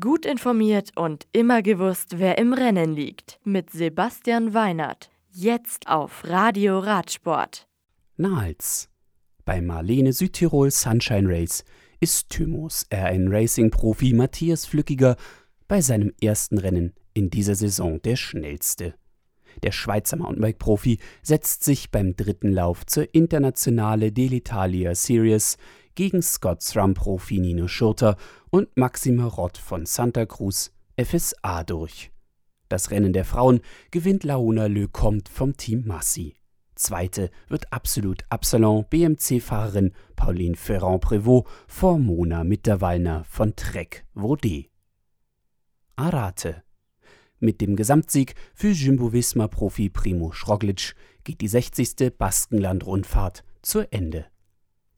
Gut informiert und immer gewusst, wer im Rennen liegt. Mit Sebastian Weinert. Jetzt auf Radio Radsport. Nahals. Bei Marlene Südtirol Sunshine Race ist Thymos RN Racing Profi Matthias Flückiger bei seinem ersten Rennen in dieser Saison der schnellste. Der Schweizer Mountainbike-Profi setzt sich beim dritten Lauf zur Internationale dell'Italia Series gegen Scots Rum-Profi Nino Schurter und Maxima Rott von Santa Cruz FSA durch. Das Rennen der Frauen gewinnt Laona Le Comte vom Team Massi. Zweite wird absolut Absalon BMC-Fahrerin Pauline Ferrand-Prévot vor Mona Mitterwallner von Trek Vaudet. Arate. Mit dem Gesamtsieg für Jumbo-Visma-Profi Primo Schroglic geht die 60. Baskenland-Rundfahrt zu Ende.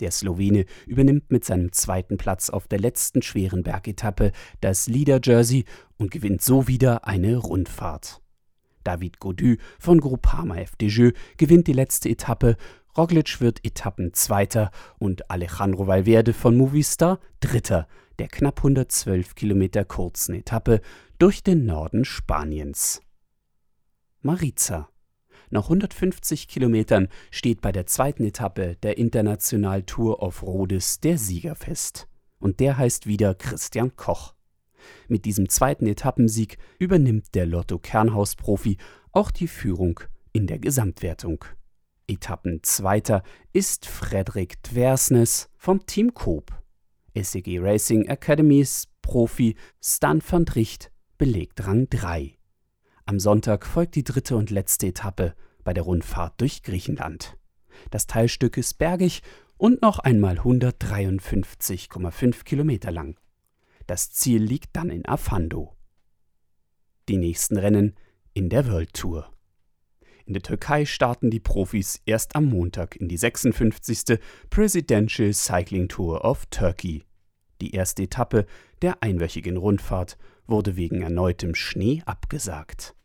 Der Slowene übernimmt mit seinem zweiten Platz auf der letzten schweren Bergetappe das Leader-Jersey und gewinnt so wieder eine Rundfahrt. David Godu von Groupama FDJ gewinnt die letzte Etappe, Roglic wird Etappenzweiter und Alejandro Valverde von Movistar Dritter der knapp 112 Kilometer kurzen Etappe durch den Norden Spaniens. Mariza nach 150 Kilometern steht bei der zweiten Etappe der International Tour of Rhodes der Sieger fest. Und der heißt wieder Christian Koch. Mit diesem zweiten Etappensieg übernimmt der Lotto-Kernhaus-Profi auch die Führung in der Gesamtwertung. Etappenzweiter ist Frederik Dversnes vom Team Coop. SEG Racing Academys Profi Stan van Dricht belegt Rang 3. Am Sonntag folgt die dritte und letzte Etappe bei der Rundfahrt durch Griechenland. Das Teilstück ist bergig und noch einmal 153,5 Kilometer lang. Das Ziel liegt dann in Afando. Die nächsten Rennen in der World Tour. In der Türkei starten die Profis erst am Montag in die 56. Presidential Cycling Tour of Turkey. Die erste Etappe der einwöchigen Rundfahrt wurde wegen erneutem Schnee abgesagt.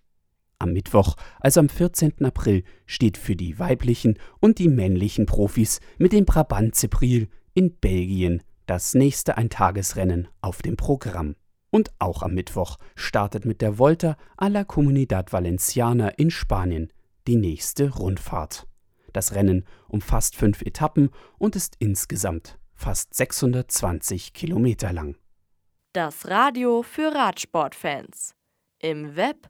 Am Mittwoch, also am 14. April, steht für die weiblichen und die männlichen Profis mit dem Brabant Cipril in Belgien das nächste Eintagesrennen auf dem Programm. Und auch am Mittwoch startet mit der Volta a la Comunidad Valenciana in Spanien die nächste Rundfahrt. Das Rennen umfasst fünf Etappen und ist insgesamt fast 620 Kilometer lang. Das Radio für Radsportfans. Im Web